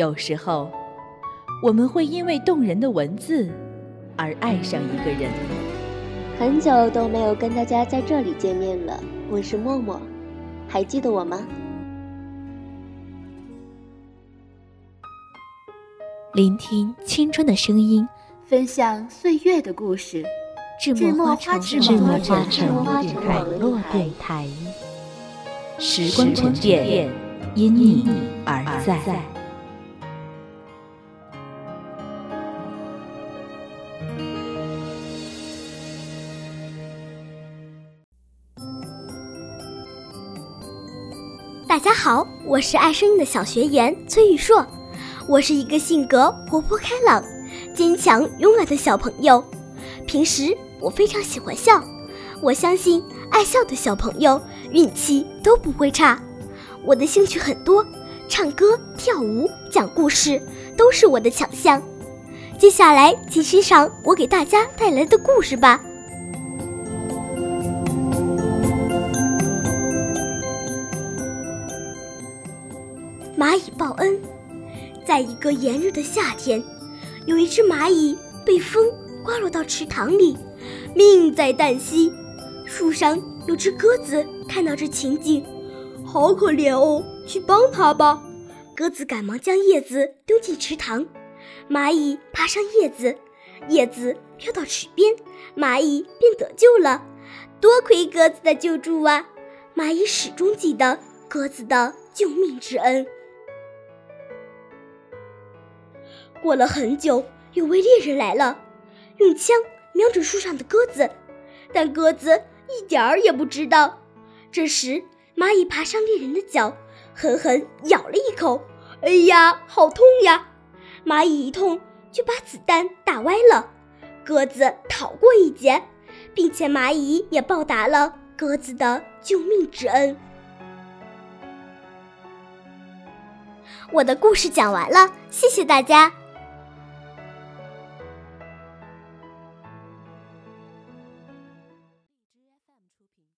有时候，我们会因为动人的文字而爱上一个人。很久都没有跟大家在这里见面了，我是默默，还记得我吗？聆听青春的声音，分享岁月的故事。智墨花城网络电台，时光沉淀，因你而在。大家好，我是爱声音的小学员崔玉硕。我是一个性格活泼开朗、坚强勇敢的小朋友。平时我非常喜欢笑，我相信爱笑的小朋友运气都不会差。我的兴趣很多，唱歌、跳舞、讲故事都是我的强项。接下来，请欣赏我给大家带来的故事吧。蚂蚁报恩。在一个炎热的夏天，有一只蚂蚁被风刮落到池塘里，命在旦夕。树上有只鸽子看到这情景，好可怜哦，去帮它吧。鸽子赶忙将叶子丢进池塘，蚂蚁爬上叶子，叶子飘到池边，蚂蚁便得救了。多亏鸽子的救助啊！蚂蚁始终记得鸽子的救命之恩。过了很久，有位猎人来了，用枪瞄准树上的鸽子，但鸽子一点儿也不知道。这时，蚂蚁爬上猎人的脚，狠狠咬了一口。哎呀，好痛呀！蚂蚁一痛就把子弹打歪了，鸽子逃过一劫，并且蚂蚁也报答了鸽子的救命之恩。我的故事讲完了，谢谢大家。